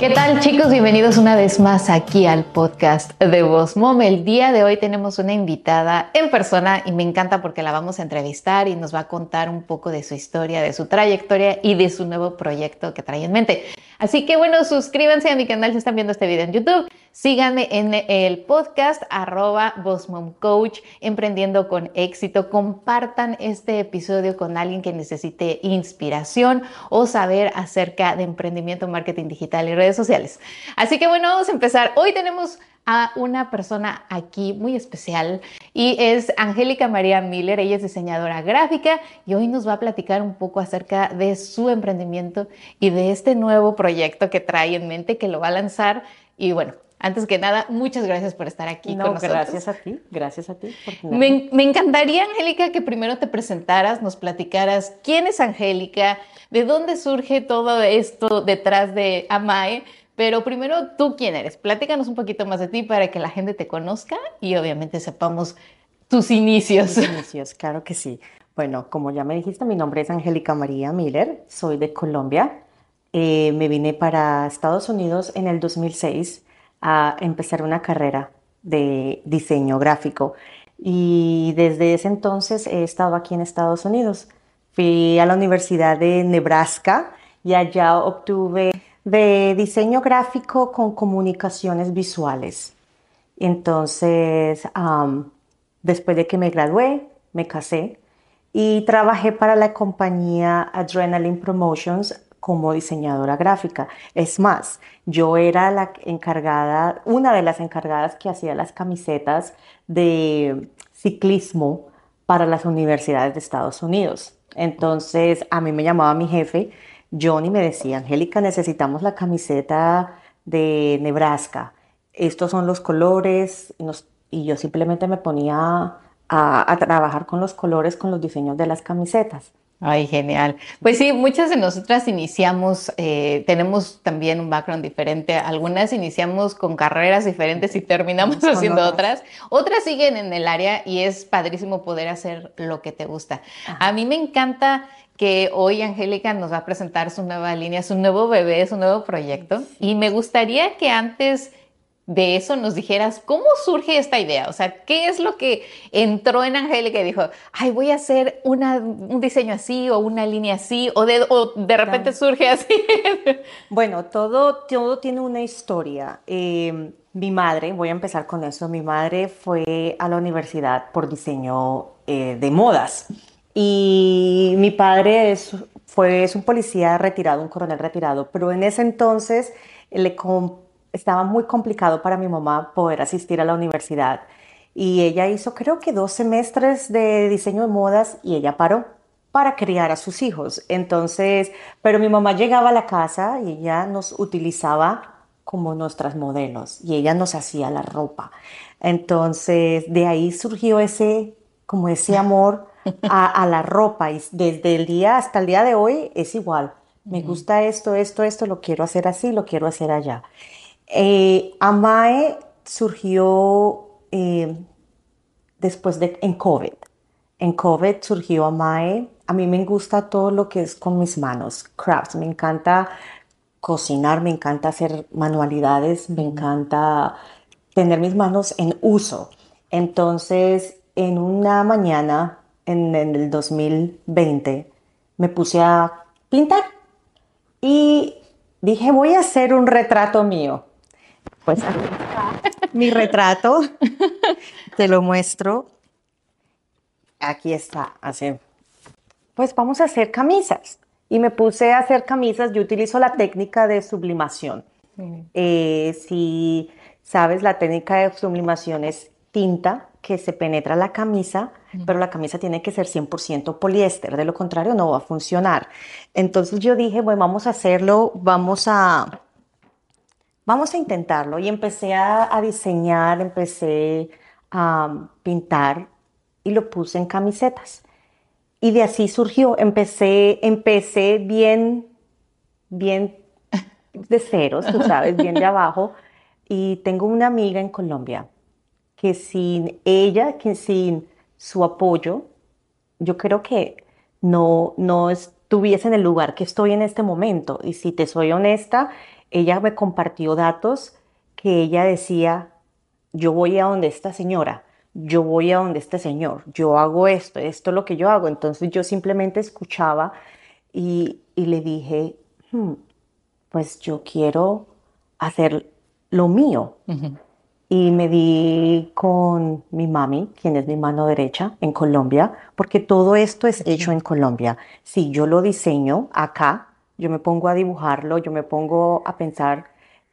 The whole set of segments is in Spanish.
¿Qué tal chicos? Bienvenidos una vez más aquí al podcast de Voz Mom. El día de hoy tenemos una invitada en persona y me encanta porque la vamos a entrevistar y nos va a contar un poco de su historia, de su trayectoria y de su nuevo proyecto que trae en mente. Así que bueno, suscríbanse a mi canal si están viendo este video en YouTube. Síganme en el podcast arroba Coach, emprendiendo con éxito. Compartan este episodio con alguien que necesite inspiración o saber acerca de emprendimiento, marketing digital y redes sociales. Así que bueno, vamos a empezar. Hoy tenemos a una persona aquí muy especial y es Angélica María Miller. Ella es diseñadora gráfica y hoy nos va a platicar un poco acerca de su emprendimiento y de este nuevo proyecto que trae en mente que lo va a lanzar. Y bueno, antes que nada, muchas gracias por estar aquí no, con nosotros. Gracias a ti, gracias a ti. me, me, encantaría, Angélica, que primero te presentaras, nos platicaras quién es Angélica, de dónde surge todo esto detrás de Amae, pero primero, ¿tú quién eres? Platícanos un poquito más de ti para que la gente te conozca y obviamente sepamos tus inicios. Tus inicios, claro que sí. Bueno, como ya me dijiste, mi nombre es Angélica María Miller, soy de Colombia. Eh, me vine para Estados Unidos en el 2006 a empezar una carrera de diseño gráfico y desde ese entonces he estado aquí en Estados Unidos. Fui a la Universidad de Nebraska y allá obtuve de diseño gráfico con comunicaciones visuales. Entonces, después de que me gradué, me casé y trabajé para la compañía Adrenaline Promotions como diseñadora gráfica. Es más, yo era la encargada, una de las encargadas que hacía las camisetas de ciclismo para las universidades de Estados Unidos. Entonces, a mí me llamaba mi jefe Johnny me decía, Angélica, necesitamos la camiseta de Nebraska. Estos son los colores. Y, yo simplemente me ponía a, trabajar con los colores, con los diseños de las camisetas. Ay, genial. Pues sí, muchas de nosotras iniciamos, eh, tenemos también un background diferente. Algunas iniciamos con carreras diferentes y terminamos haciendo otras. Otras siguen en el área y es padrísimo poder hacer lo que te gusta. A mí me encanta que hoy Angélica nos va a presentar su nueva línea, su nuevo bebé, su nuevo proyecto. Y me gustaría que antes de eso nos dijeras cómo surge esta idea, o sea, qué es lo que entró en Angélica y dijo, ay, voy a hacer un diseño así o una línea así, o de, de repente surge así. bueno, todo, todo tiene una historia. Em, mi madre, voy a empezar con eso, mi madre fue a la universidad por diseño eh, de modas. Y mi padre es, fue, es un policía retirado, un coronel retirado, pero en ese entonces le estaba muy complicado para mi mamá poder asistir a la universidad. Y ella hizo creo que dos semestres de diseño de modas y ella paró para criar a sus hijos. Entonces, pero mi mamá llegaba a la casa y ella nos utilizaba como nuestras modelos y ella nos hacía la ropa. Entonces, de ahí surgió ese, como ese amor a, la ropa y desde el día hasta el día de hoy es igual. Me gusta esto, esto, esto, lo quiero hacer así, lo quiero hacer allá. Eh, Amae surgió eh, después de, en COVID. En COVID surgió Amae. A mí me gusta todo lo que es con mis manos, crafts. Me encanta cocinar, me encanta hacer manualidades, me encanta tener mis manos en uso. Entonces, en una mañana en, el 2020 me puse a pintar y dije, voy a hacer un retrato mío. Pues aquí está mi retrato, te lo muestro. Aquí está, así. Pues vamos a hacer camisas. Y me puse a hacer camisas, yo utilizo la técnica de sublimación. Eh, si sabes, la técnica de sublimación es tinta que se penetra la camisa, pero la camisa tiene que ser 100% poliéster, de lo contrario no va a funcionar. Entonces yo dije, bueno, vamos a hacerlo, vamos a, vamos a intentarlo. Y empecé a, diseñar, empecé a pintar y lo puse en camisetas. Y de así surgió, empecé, empecé bien, bien de ceros, tú sabes, bien de abajo. Y tengo una amiga en Colombia que sin ella, que sin su apoyo, yo creo que no, no estuviese en el lugar que estoy en este momento. Y si te soy honesta, ella me compartió datos que ella decía, yo voy a donde esta señora, yo voy a donde este señor, yo hago esto, esto es lo que yo hago. Entonces yo simplemente escuchaba y, le dije, hmm, pues yo quiero hacer lo mío. Y me di con mi mami, quien es mi mano derecha en Colombia, porque todo esto es hecho en Colombia. Si yo lo diseño acá, yo me pongo a dibujarlo, yo me pongo a pensar,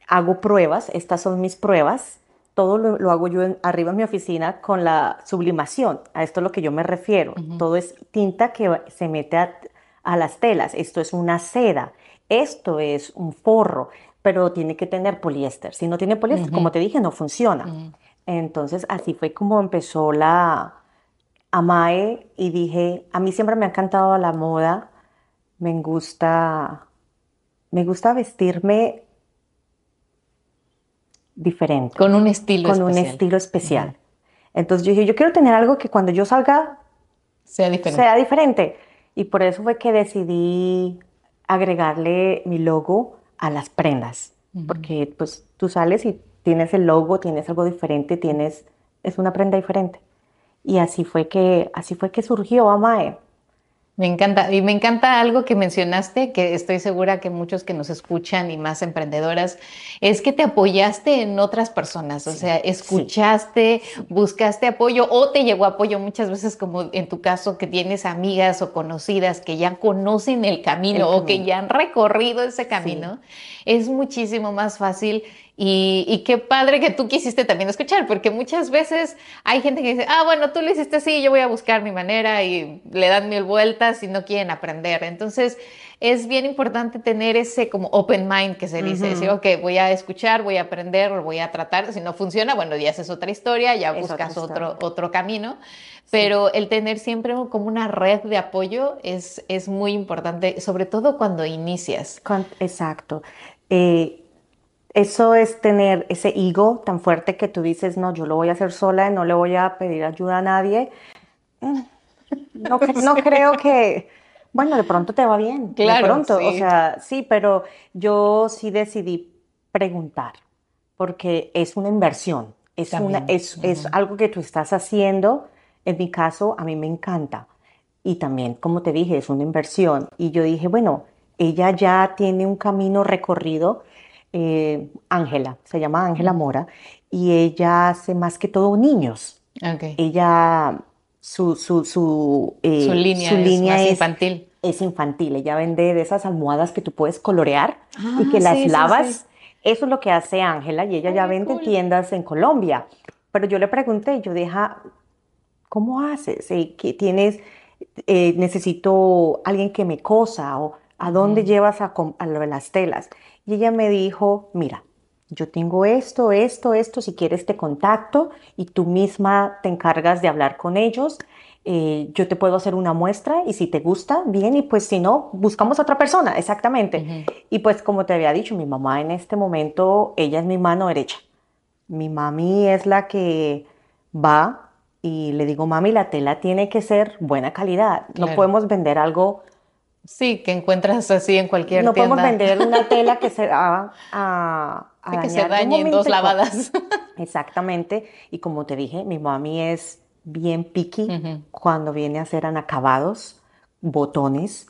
hago pruebas, estas son mis pruebas, todo lo, hago yo arriba en mi oficina con la sublimación, a esto es lo que yo me refiero. Todo es tinta que se mete a, las telas, esto es una seda, esto es un forro, pero tiene que tener poliéster. Si no tiene poliéster, como te dije, no funciona. Entonces así fue como empezó la AMAE y dije, a mí siempre me ha encantado la moda, me gusta, me gusta vestirme diferente. Con un estilo con un estilo especial. Entonces yo dije, yo quiero tener algo que cuando yo salga sea diferente. sea diferente. Y por eso fue que decidí agregarle mi logo a las prendas. Porque pues tú sales y tienes el logo, tienes algo diferente, tienes, es una prenda diferente. Y así fue que, así fue que surgió Amae. Me encanta, y me encanta algo que mencionaste, que estoy segura que muchos que nos escuchan y más emprendedoras, es que te apoyaste en otras personas, o sea, escuchaste, buscaste apoyo o te llegó apoyo muchas veces como en tu caso que tienes amigas o conocidas que ya conocen el camino, o que ya han recorrido ese camino, es muchísimo más fácil y, qué padre que tú quisiste también escuchar, porque muchas veces hay gente que dice, ah, bueno, tú lo hiciste así, yo voy a buscar mi manera y le dan mil vueltas y no quieren aprender. Entonces, es bien importante tener ese como open mind que se dice, decir, ok, voy a escuchar, voy a aprender, voy a tratar, si no funciona, bueno, ya haces otra historia, ya buscas otro, otro camino, pero el tener siempre como una red de apoyo es, es muy importante, sobre todo cuando inicias. Exacto. Eh, eso es tener ese ego tan fuerte que tú dices, no, yo lo voy a hacer sola, y no le voy a pedir ayuda a nadie. Mm, no, no creo que, bueno, de pronto te va bien. Claro, de pronto, o sea, sí, pero yo sí decidí preguntar, porque es una inversión, es, una, es, es algo que tú estás haciendo. En mi caso, a mí me encanta. Y también, como te dije, es una inversión. Y yo dije, bueno, ella ya tiene un camino recorrido eh, Ángela, se llama Ángela Mora, y ella hace más que todo niños. Ella, su, su, su, eh, línea, es, infantil. Es infantil, ella vende de esas almohadas que tú puedes colorear y ah, que las lavas. Eso es lo que hace Ángela y ella ya vende en tiendas en Colombia. Pero yo le pregunté, yo deja, ¿cómo haces? Eh, ¿Qué tienes? necesito alguien que me cosa o a dónde llevas a, a las telas. Y ella me dijo, mira, yo tengo esto, esto, esto, si quieres te contacto y tú misma te encargas de hablar con ellos. Eh, yo te puedo hacer una muestra y si te gusta, bien, y pues si no, buscamos a otra persona, exactamente. Y pues como te había dicho, mi mamá en este momento, ella es mi mano derecha. Mi mami es la que va y le digo, mami, la tela tiene que ser buena calidad. No podemos vender algo Sí, que encuentras así en cualquier no tienda. No podemos vender una tela que se va a, que se dañe en dos lavadas. Exactamente. Y como te dije, mi mami es bien picky cuando viene a hacer anacabados, botones.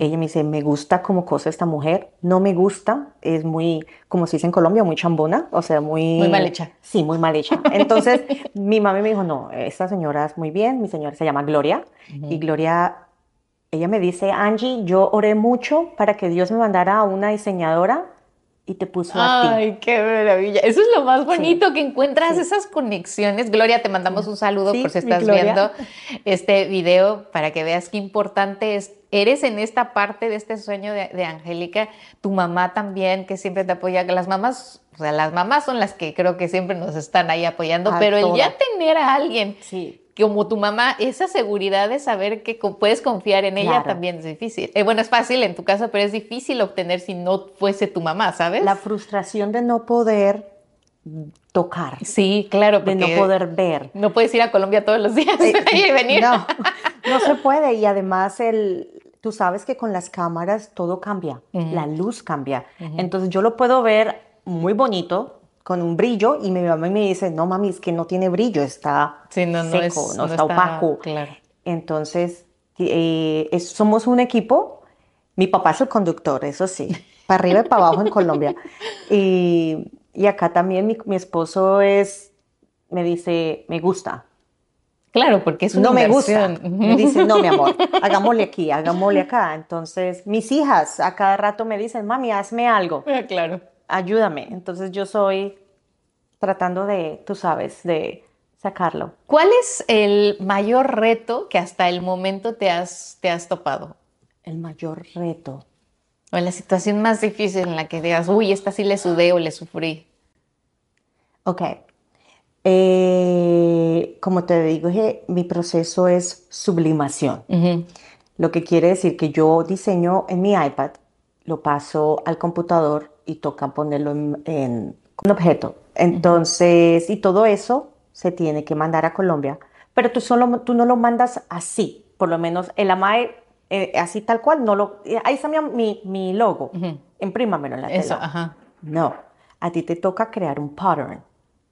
Ella me dice, me gusta como cosa esta mujer, no me gusta, es muy, como se dice en Colombia, muy chambona, o sea, muy... Muy mal hecha. Sí, muy mal hecha. Entonces, mi mami me dijo, no, esta señora es muy bien, mi señora se llama Gloria, y Gloria ella me dice, Angie, yo oré mucho para que Dios me mandara a una diseñadora y te puso a ti. Ay, qué maravilla. Eso es lo más bonito, que encuentras esas conexiones. Gloria, te mandamos un saludo por si estás viendo este video para que veas qué importante es. Eres en esta parte de este sueño de, Angélica, tu mamá también, que siempre te apoya. Las mamás, o sea, las mamás son las que creo que siempre nos están ahí apoyando, pero el ya tener a alguien sí como tu mamá, esa seguridad de saber que puedes confiar en ella también es difícil. Eh, bueno, es fácil en tu caso, pero es difícil obtener si no fuese tu mamá, ¿sabes? La frustración de no poder tocar. Sí, claro. De no poder ver. No puedes ir a Colombia todos los días eh, y venir. No, no se puede. Y además el, tú sabes que con las cámaras todo cambia, la luz cambia. Entonces yo lo puedo ver muy bonito, con un brillo, y mi mamá me dice, no mami, es que no tiene brillo, está seco, no, está, opaco. Entonces, eh, somos un equipo, mi papá es el conductor, eso sí, para arriba y para abajo en Colombia. Y, y acá también mi, mi esposo es, me dice, me gusta, Claro, porque es una No me gusta. Me dicen, no, mi amor, hagámosle aquí, hagámosle acá. Entonces, mis hijas a cada rato me dicen, mami, hazme algo. Ah, claro. Ayúdame. Entonces, yo soy tratando de, tú sabes, de sacarlo. ¿Cuál es el mayor reto que hasta el momento te has, te has topado? El mayor reto. O la situación más difícil en la que digas, uy, esta sí le sudé o le sufrí. Ok. Eh, como te digo, mi proceso es sublimación. Lo que quiere decir que yo diseño en mi iPad, lo paso al computador y toca ponerlo en, un objeto. Entonces, y todo eso se tiene que mandar a Colombia, pero tú, solo, tú no lo mandas así, por lo menos el AMAE, eh, así tal cual, no lo, ahí está mi, mi, logo, imprímamelo en la tela. No, a ti te toca crear un pattern.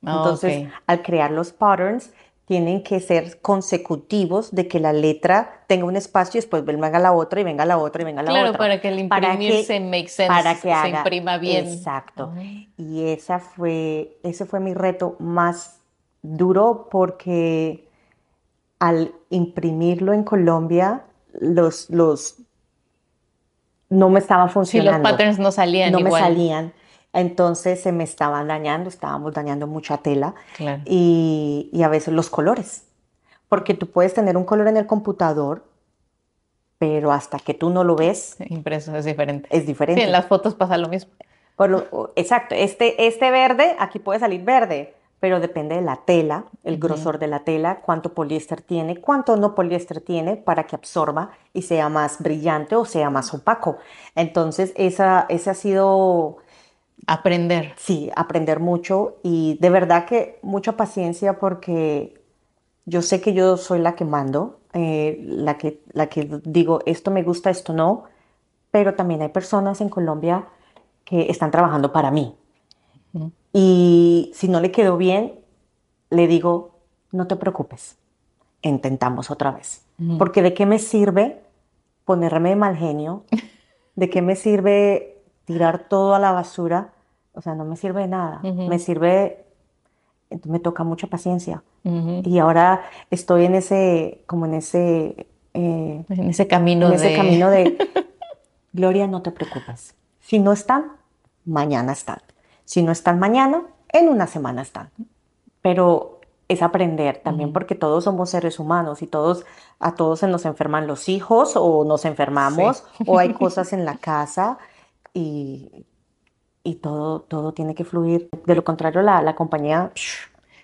Ah, Entonces, al crear los patterns, tienen que ser consecutivos de que la letra tenga un espacio y después venga la otra y venga la otra y venga la otra. Claro, para que el imprimir se make sense, para que se imprima bien. Exacto. Y esa fue, ese fue mi reto más duro porque al imprimirlo en Colombia, los, los no me estaba funcionando. Sí, los patterns no salían No me salían. Entonces se me estaban dañando, estábamos dañando mucha tela y, a veces los colores. Porque tú puedes tener un color en el computador, pero hasta que tú no lo ves. Impreso es diferente. Es diferente. Sí, en las fotos pasa lo mismo. exacto, este, este verde, aquí puede salir verde, pero depende de la tela, el grosor de la tela, cuánto poliéster tiene, cuánto no poliéster tiene para que absorba y sea más brillante o sea más opaco. Entonces, esa, ese ha sido Aprender. Sí, aprender mucho y de verdad que mucha paciencia porque yo sé que yo soy la que mando, eh, la, que, la que digo esto me gusta, esto no, pero también hay personas en Colombia que están trabajando para mí. Y si no le quedó bien, le digo, no te preocupes, intentamos otra vez. Porque de qué me sirve ponerme de mal genio, de qué me sirve tirar todo a la basura o sea, no me sirve de nada. Me sirve, me toca mucha paciencia. Y ahora estoy en ese, como en ese... Eh, en ese camino en ese camino de, Gloria, no te preocupes. Si no están, mañana están. Si no están mañana, en una semana están. Pero es aprender también porque todos somos seres humanos y todos a todos se nos enferman los hijos o nos enfermamos o hay cosas en la casa y y todo, todo tiene que fluir. De lo contrario, la, la compañía...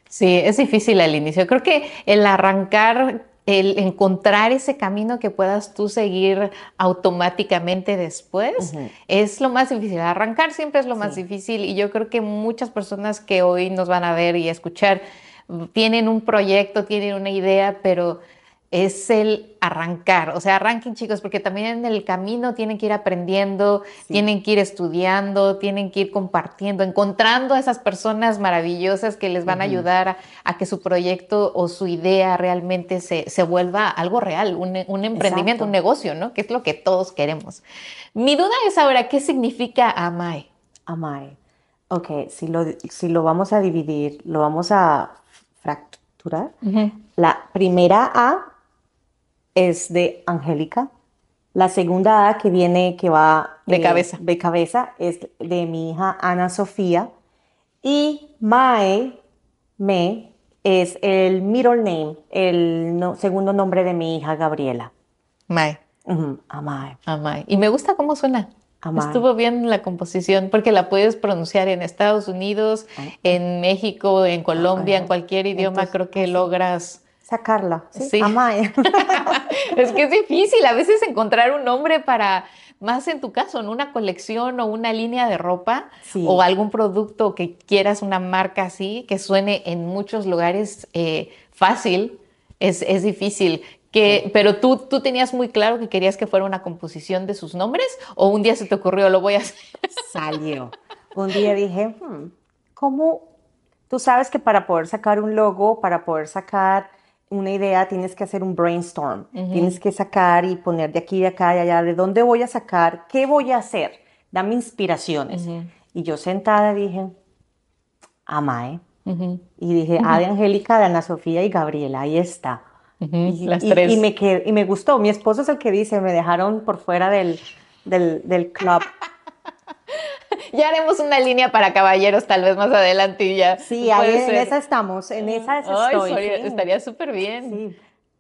Sí, es difícil al inicio. Creo que el arrancar el encontrar ese camino que puedas tú seguir automáticamente después es lo más difícil. Arrancar siempre es lo más difícil y yo creo que muchas personas que hoy nos van a ver y escuchar tienen un proyecto, tienen una idea, pero es el arrancar. O sea, arranquen chicos, porque también en el camino tienen que ir aprendiendo, tienen que ir estudiando, tienen que ir compartiendo, encontrando a esas personas maravillosas que les van a ayudar a, que su proyecto o su idea realmente se, vuelva algo real, un, emprendimiento, un negocio, ¿no? Que es lo que todos queremos. Mi duda es ahora, ¿qué significa AMAE? AMAE. Ok, si lo, si lo vamos a dividir, lo vamos a fracturar. La primera A es de Angélica. La segunda A que viene, que va de cabeza. De cabeza, es de mi hija Ana Sofía. Y Mae, Me, es el middle name, el segundo nombre de mi hija Gabriela. Mae. Amae. Amae. Y me gusta cómo suena. Amae. Estuvo bien la composición porque la puedes pronunciar en Estados Unidos, ah. en México, en Colombia, en cualquier idioma. creo que logras sacarla. Sí, sí. es que es difícil a veces encontrar un nombre para, más en tu caso, en una colección o una línea de ropa o algún producto que quieras, una marca así, que suene en muchos lugares eh, fácil, es, es difícil. Que, pero tú, tú tenías muy claro que querías que fuera una composición de sus nombres o un día se te ocurrió, lo voy a hacer. Salió. Un día dije, hmm, ¿cómo? Tú sabes que para poder sacar un logo, para poder sacar una idea, tienes que hacer un brainstorm. Tienes que sacar y poner de aquí, de acá, y allá, de dónde voy a sacar, qué voy a hacer. Dame inspiraciones. Y yo sentada dije, Amae. Y dije, A de Angélica, de Ana Sofía y Gabriela, ahí está. y, Las tres. Y, me y me gustó. Mi esposo es el que dice, me dejaron por fuera del, del, del club. Ya haremos una línea para caballeros tal vez más adelante y ya. Sí, ahí en esa estamos, en esa estoy. Estaría súper bien. Sí.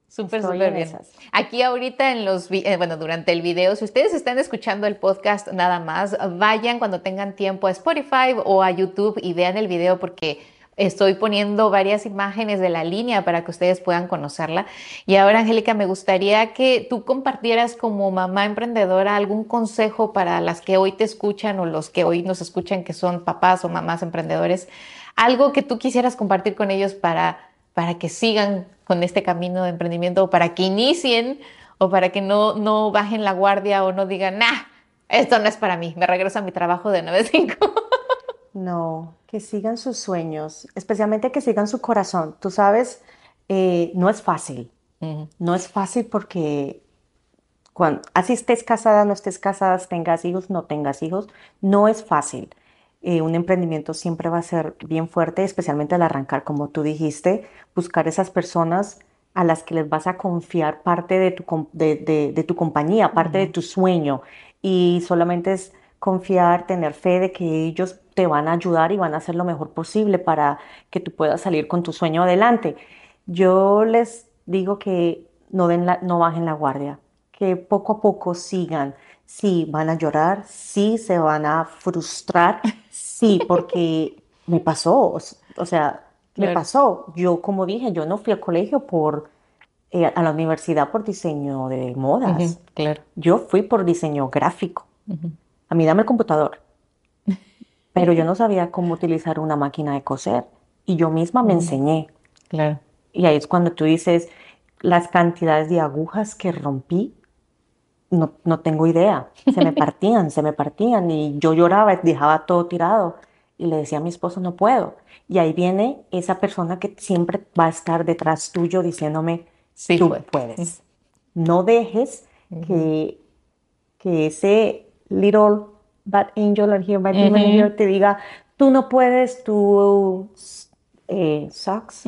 Súper, súper bien. Aquí ahorita en los, eh, bueno, durante el video, si ustedes están escuchando el podcast nada más, vayan cuando tengan tiempo a Spotify o a YouTube y vean el video porque estoy poniendo varias imágenes de la línea para que ustedes puedan conocerla. Y ahora, Angélica, me gustaría que tú compartieras como mamá emprendedora algún consejo para las que hoy te escuchan o los que hoy nos escuchan que son papás o mamás emprendedores, algo que tú quisieras compartir con ellos para para que sigan con este camino de emprendimiento o para que inicien o para que no, no bajen la guardia o no digan, nah, esto no es para mí, me regreso a mi trabajo de 9 a 5. No, que sigan sus sueños, especialmente que sigan su corazón. Tú sabes, eh, no es fácil. No es fácil porque cuando, así estés casada, no estés casada, tengas hijos, no tengas hijos, no es fácil. Eh, un emprendimiento siempre va a ser bien fuerte, especialmente al arrancar, como tú dijiste, buscar esas personas a las que les vas a confiar parte de tu, de, tu compañía, parte de tu sueño. Y solamente es confiar, tener fe de que ellos te van a ayudar y van a hacer lo mejor posible para que tú puedas salir con tu sueño adelante. Yo les digo que no, den no bajen la guardia, que poco a poco sigan. Sí, van a llorar, sí, se van a frustrar, Sí, porque me pasó, o sea, me pasó. Yo, como dije, yo no fui al colegio por, eh, a la universidad por diseño de modas. claro. Yo fui por diseño gráfico. A mí dame el computador. Pero yo no sabía cómo utilizar una máquina de coser. Y yo misma me enseñé. Claro. Y ahí es cuando tú dices, las cantidades de agujas que rompí, no, no, tengo idea. Se me partían, se me partían y yo lloraba, dejaba todo tirado y le decía a mi esposo, no puedo. Y ahí viene esa persona que siempre va a estar detrás tuyo diciéndome, sí, tú puedes. No dejes que, que ese little bad angel or here, bad uh te diga, tú no puedes, tú eh, sucks.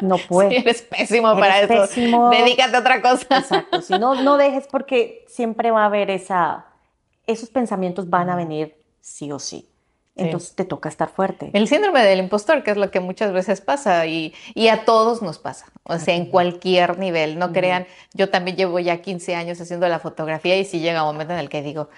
no puedes. eres pésimo para eso. Dedícate a otra cosa. Exacto. Si no, no dejes porque siempre va a haber esa, esos pensamientos van a venir sí o sí. Entonces te toca estar fuerte. El síndrome del impostor, que es lo que muchas veces pasa y, y a todos nos pasa, o sea, en cualquier nivel. No crean, yo también llevo ya 15 años haciendo la fotografía y si llega un momento en el que digo,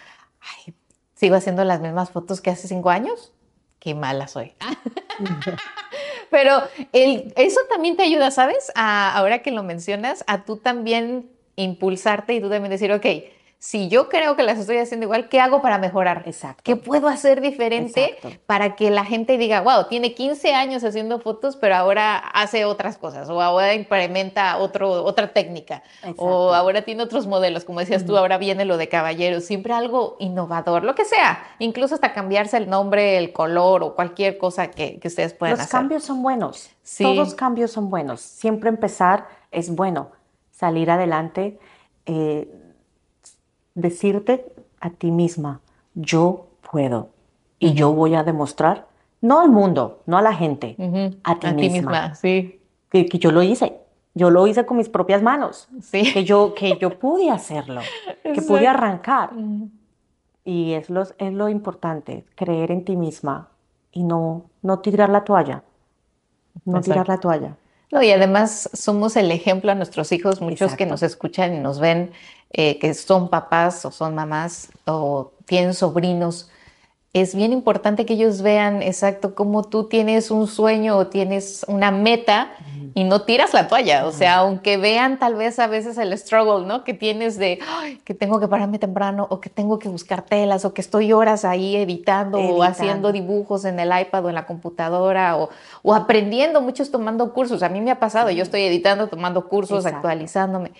ay, sigo haciendo las mismas fotos que hace cinco años, qué mala soy. Pero el, eso también te ayuda, ¿sabes? A, ahora que lo mencionas, a tú también impulsarte y tú también decir, ok, si yo creo que las estoy haciendo igual, ¿qué hago para mejorar? Exacto. ¿Qué puedo hacer diferente para que la gente diga, wow, tiene 15 años haciendo fotos, pero ahora hace otras cosas, o ahora implementa otro, otra técnica, o ahora tiene otros modelos, como decías tú, ahora viene lo de caballeros, siempre algo innovador, lo que sea, incluso hasta cambiarse el nombre, el color o cualquier cosa que, ustedes puedan hacer. Los cambios son buenos, todos los cambios son buenos, siempre empezar es bueno, salir adelante. Eh, decirte a ti misma, yo puedo y yo voy a demostrar, no al mundo, no a la gente, a ti misma. sí. Que, yo lo hice, yo lo hice con mis propias manos, sí. que, yo, que yo pude hacerlo, que pude arrancar. Y es lo, es lo importante, creer en ti misma y no, no tirar la toalla, no tirar la toalla. No, y además somos el ejemplo a nuestros hijos, muchos que nos escuchan y nos ven, eh, que son papás o son mamás o tienen sobrinos. Es bien importante que ellos vean exacto cómo tú tienes un sueño o tienes una meta y no tiras la toalla. O sea, aunque vean tal vez a veces el struggle, ¿no? Que tienes de que tengo que pararme temprano o que tengo que buscar telas o que estoy horas ahí editando, o haciendo dibujos en el iPad o en la computadora o, o, aprendiendo, muchos tomando cursos. A mí me ha pasado, yo estoy editando, tomando cursos, actualizándome.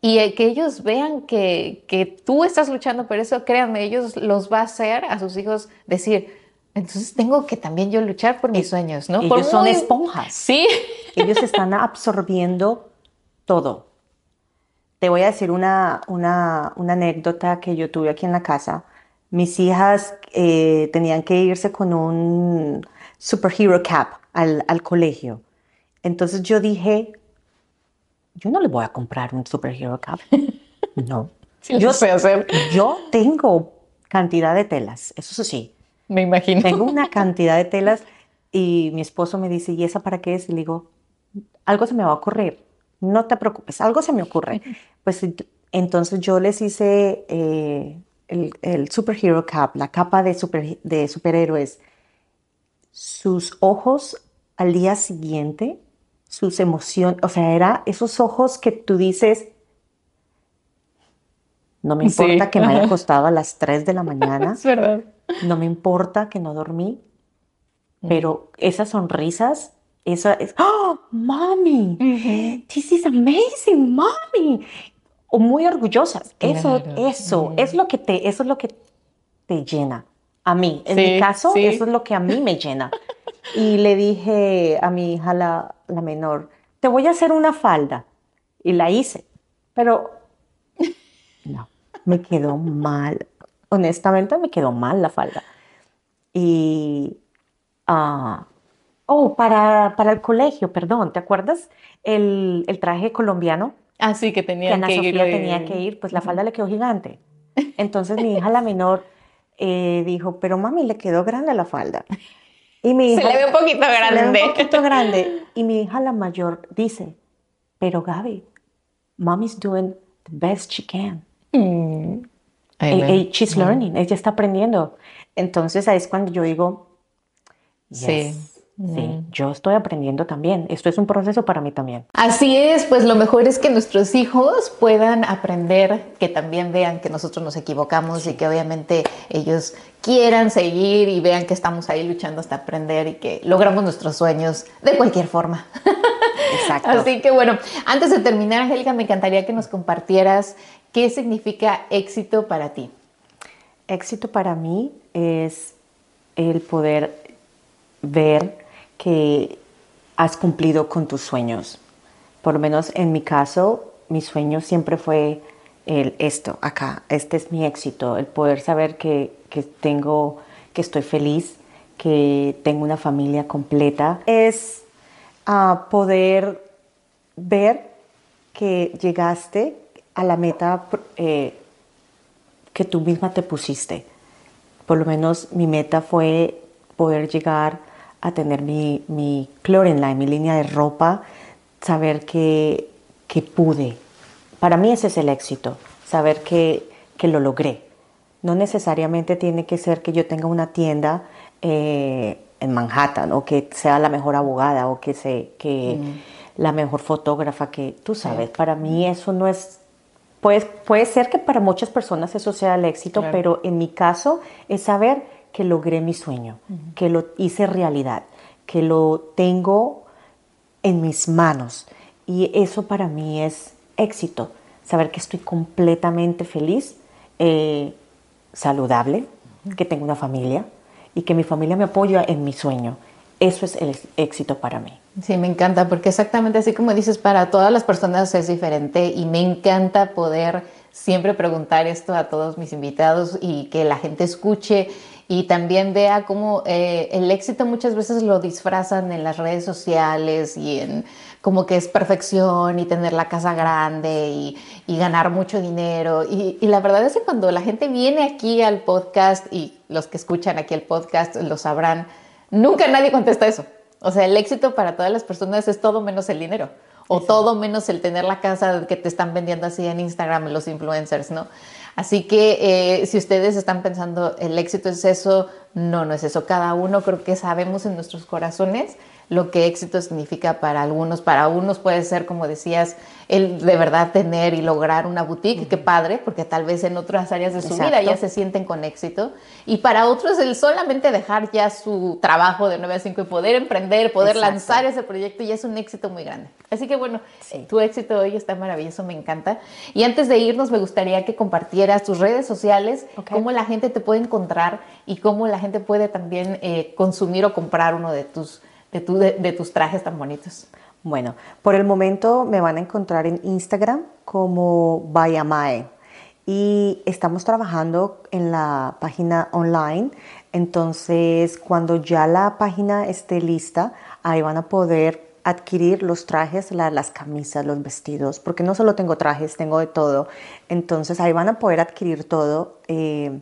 Y que ellos vean que, que tú estás luchando por eso, créanme, ellos los va a hacer a sus hijos decir, entonces tengo que también yo luchar por mis sueños, ¿no? Ellos son esponjas. Sí. Ellos están absorbiendo todo. Te voy a decir una, una, una, anécdota que yo tuve aquí en la casa. Mis hijas eh, tenían que irse con un superhero cap al, al colegio. Entonces yo dije, yo no le voy a comprar un superhero cap. No. yo, sé hacer. yo tengo cantidad de telas, eso sí. Me imagino. Tengo una cantidad de telas y mi esposo me dice, ¿y esa para qué es? Y le digo, algo se me va a ocurrir, no te preocupes, algo se me ocurre. Pues entonces yo les hice eh, el, el, superhero cap, la capa de, super, de superhéroes. Sus ojos al día siguiente sus emociones, o sea, era esos ojos que tú dices, no me importa que me haya acostado a las 3 de la mañana. es verdad. No me importa que no dormí, mm. pero esas sonrisas, eso es, ¡Oh, mami! This is amazing, mami. O muy orgullosas. Eso, eso, es lo que te, eso es lo que te llena. A mí, en mi caso, eso es lo que a mí me llena. Y le dije a mi hija la, la menor, te voy a hacer una falda. Y la hice, pero no, me quedó mal. Honestamente me quedó mal la falda. Y, ah, oh, para, para el colegio, perdón, ¿te acuerdas el, el traje colombiano? Ah, sí, que tenía que, Ana Sofía tenía que ir, pues la falda le quedó gigante. Entonces mi hija la menor eh, dijo, pero mami, le quedó grande la falda. Y mi hija, se le ve un poquito grande. Se le ve un poquito grande. Y mi hija la mayor dice, pero Gaby, mommy's doing the best she can. Mm. she's learning, ella está aprendiendo. Entonces ahí es cuando yo digo, sí. Sí, yo estoy aprendiendo también. Esto es un proceso para mí también. Así es, pues lo mejor es que nuestros hijos puedan aprender, que también vean que nosotros nos equivocamos y que obviamente ellos quieran seguir y vean que estamos ahí luchando hasta aprender y que logramos nuestros sueños de cualquier forma. Exacto. Así que bueno, antes de terminar, Angélica, me encantaría que nos compartieras qué significa éxito para ti. Éxito para mí es el poder ver que has cumplido con tus sueños. Por lo menos en mi caso, mi sueño siempre fue el esto, acá, este es mi éxito, el poder saber que, que tengo, que estoy feliz, que tengo una familia completa. Es uh, poder ver que llegaste a la meta eh, que tú misma te pusiste. Por lo menos mi meta fue poder llegar a tener mi, mi line, mi línea de ropa, saber que, que pude. Para mí ese es el éxito, saber que, que lo logré. No necesariamente tiene que ser que yo tenga una tienda eh, en Manhattan o que sea la mejor abogada o que, sé, que mm. la mejor fotógrafa que tú sabes. Para mí eso no es... Puede, puede ser que para muchas personas eso sea el éxito, pero en mi caso es saber que logré mi sueño, que lo hice realidad, que lo tengo en mis manos. Y eso para mí es éxito, saber que estoy completamente feliz, eh, saludable, que tengo una familia y que mi familia me apoya en mi sueño. Eso es el éxito para mí. Sí, me encanta, porque exactamente así como dices, para todas las personas es diferente y me encanta poder siempre preguntar esto a todos mis invitados y que la gente escuche y también vea cómo eh, el éxito muchas veces lo disfrazan en las redes sociales y en como que es perfección y tener la casa grande y, ganar mucho dinero. Y, y, la verdad es que cuando la gente viene aquí al podcast y los que escuchan aquí el podcast lo sabrán, nunca nadie contesta eso. O sea, el éxito para todas las personas es todo menos el dinero. o todo menos el tener la casa que te están vendiendo así en Instagram los influencers, ¿no? Así que eh, si ustedes están pensando el éxito es eso, no, no es eso. Cada uno creo que sabemos en nuestros corazones lo que éxito significa para algunos. Para unos puede ser, como decías, el de verdad tener y lograr una boutique, qué padre, porque tal vez en otras áreas de su vida ya se sienten con éxito. Y para otros el solamente dejar ya su trabajo de 9 a 5 y poder emprender, poder lanzar ese proyecto ya es un éxito muy grande. Así que bueno, tu éxito hoy está maravilloso, me encanta. Y antes de irnos me gustaría que compartieras tus redes sociales, cómo la gente te puede encontrar y cómo la gente puede también eh, consumir o comprar uno de tus de, tus trajes tan bonitos? Bueno, por el momento me van a encontrar en Instagram como Bayamae y estamos trabajando en la página online. Entonces, cuando ya la página esté lista, ahí van a poder adquirir los trajes, las camisas, los vestidos, porque no solo tengo trajes, tengo de todo. Entonces, ahí van a poder adquirir todo eh,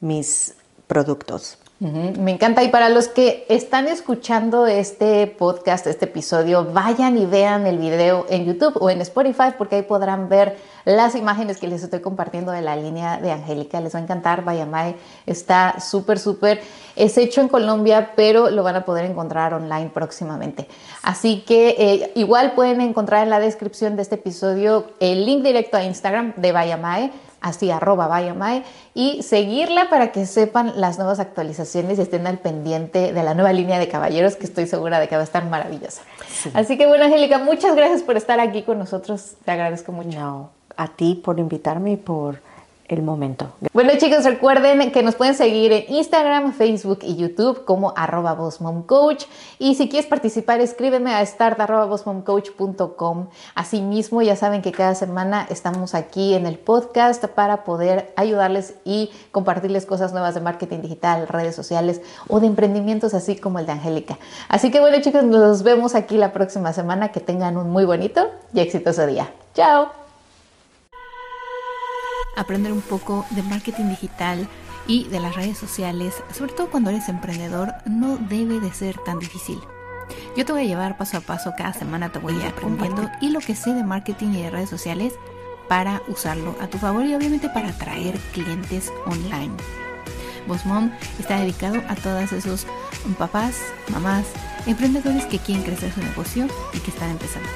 mis productos. Me encanta. Y para los que están escuchando este podcast, este episodio, vayan y vean el video en YouTube o en Spotify porque ahí podrán ver las imágenes que les estoy compartiendo de la línea de Angélica. Les va a encantar. Bayamay está súper, súper. Es hecho en Colombia, pero lo van a poder encontrar online próximamente. Así que eh, igual pueden encontrar en la descripción de este episodio el link directo a Instagram de Bayamae así arroba Bayamae, y seguirla para que sepan las nuevas actualizaciones y estén al pendiente de la nueva línea de caballeros que estoy segura de que va a estar maravillosa. Así que bueno, Angélica, muchas gracias por estar aquí con nosotros. Te agradezco mucho. a ti por invitarme y por el momento. Bueno chicos, recuerden que nos pueden seguir en Instagram, Facebook y YouTube como arroba Coach. Y si quieres participar, escríbeme a start.bossmomcoach.com. Asimismo, ya saben que cada semana estamos aquí en el podcast para poder ayudarles y compartirles cosas nuevas de marketing digital, redes sociales o de emprendimientos así como el de Angélica. Así que bueno chicos, nos vemos aquí la próxima semana. Que tengan un muy bonito y exitoso día. Chao aprender un poco de marketing digital y de las redes sociales, sobre todo cuando eres emprendedor, no debe de ser tan difícil. Yo te voy a llevar paso a paso, cada semana te voy a ir aprendiendo y lo que sé de marketing y de redes sociales para usarlo a tu favor y obviamente para atraer clientes online. Mom está dedicado a todos esos papás, mamás, emprendedores que quieren crecer su negocio y que están empezando.